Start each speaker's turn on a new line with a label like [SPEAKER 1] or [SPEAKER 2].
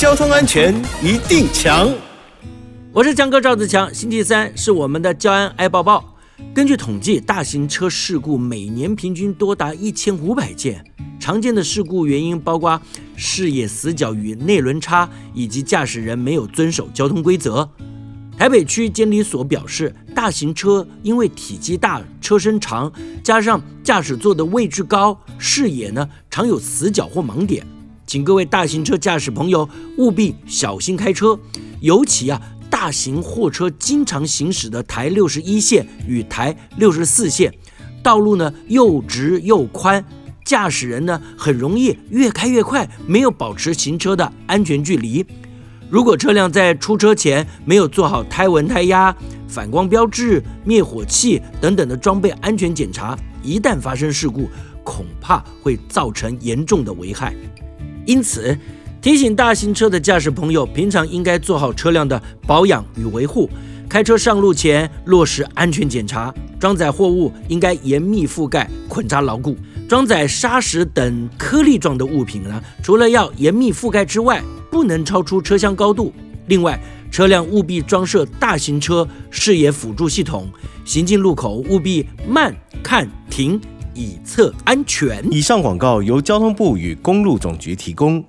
[SPEAKER 1] 交通安全一定强。
[SPEAKER 2] 我是江哥赵自强，星期三是我们的交安爱抱抱。根据统计，大型车事故每年平均多达一千五百件。常见的事故原因包括视野死角与内轮差，以及驾驶人没有遵守交通规则。台北区监理所表示，大型车因为体积大、车身长，加上驾驶座的位置高，视野呢常有死角或盲点，请各位大型车驾驶朋友务必小心开车，尤其啊，大型货车经常行驶的台六十一线与台六十四线，道路呢又直又宽，驾驶人呢很容易越开越快，没有保持行车的安全距离。如果车辆在出车前没有做好胎纹、胎压、反光标志、灭火器等等的装备安全检查，一旦发生事故，恐怕会造成严重的危害。因此，提醒大型车的驾驶朋友，平常应该做好车辆的保养与维护。开车上路前落实安全检查，装载货物应该严密覆盖、捆扎牢固。装载砂石等颗粒状的物品呢，除了要严密覆盖之外，不能超出车厢高度。另外，车辆务必装设大型车视野辅助系统，行进路口务必慢看停，以测安全。
[SPEAKER 1] 以上广告由交通部与公路总局提供。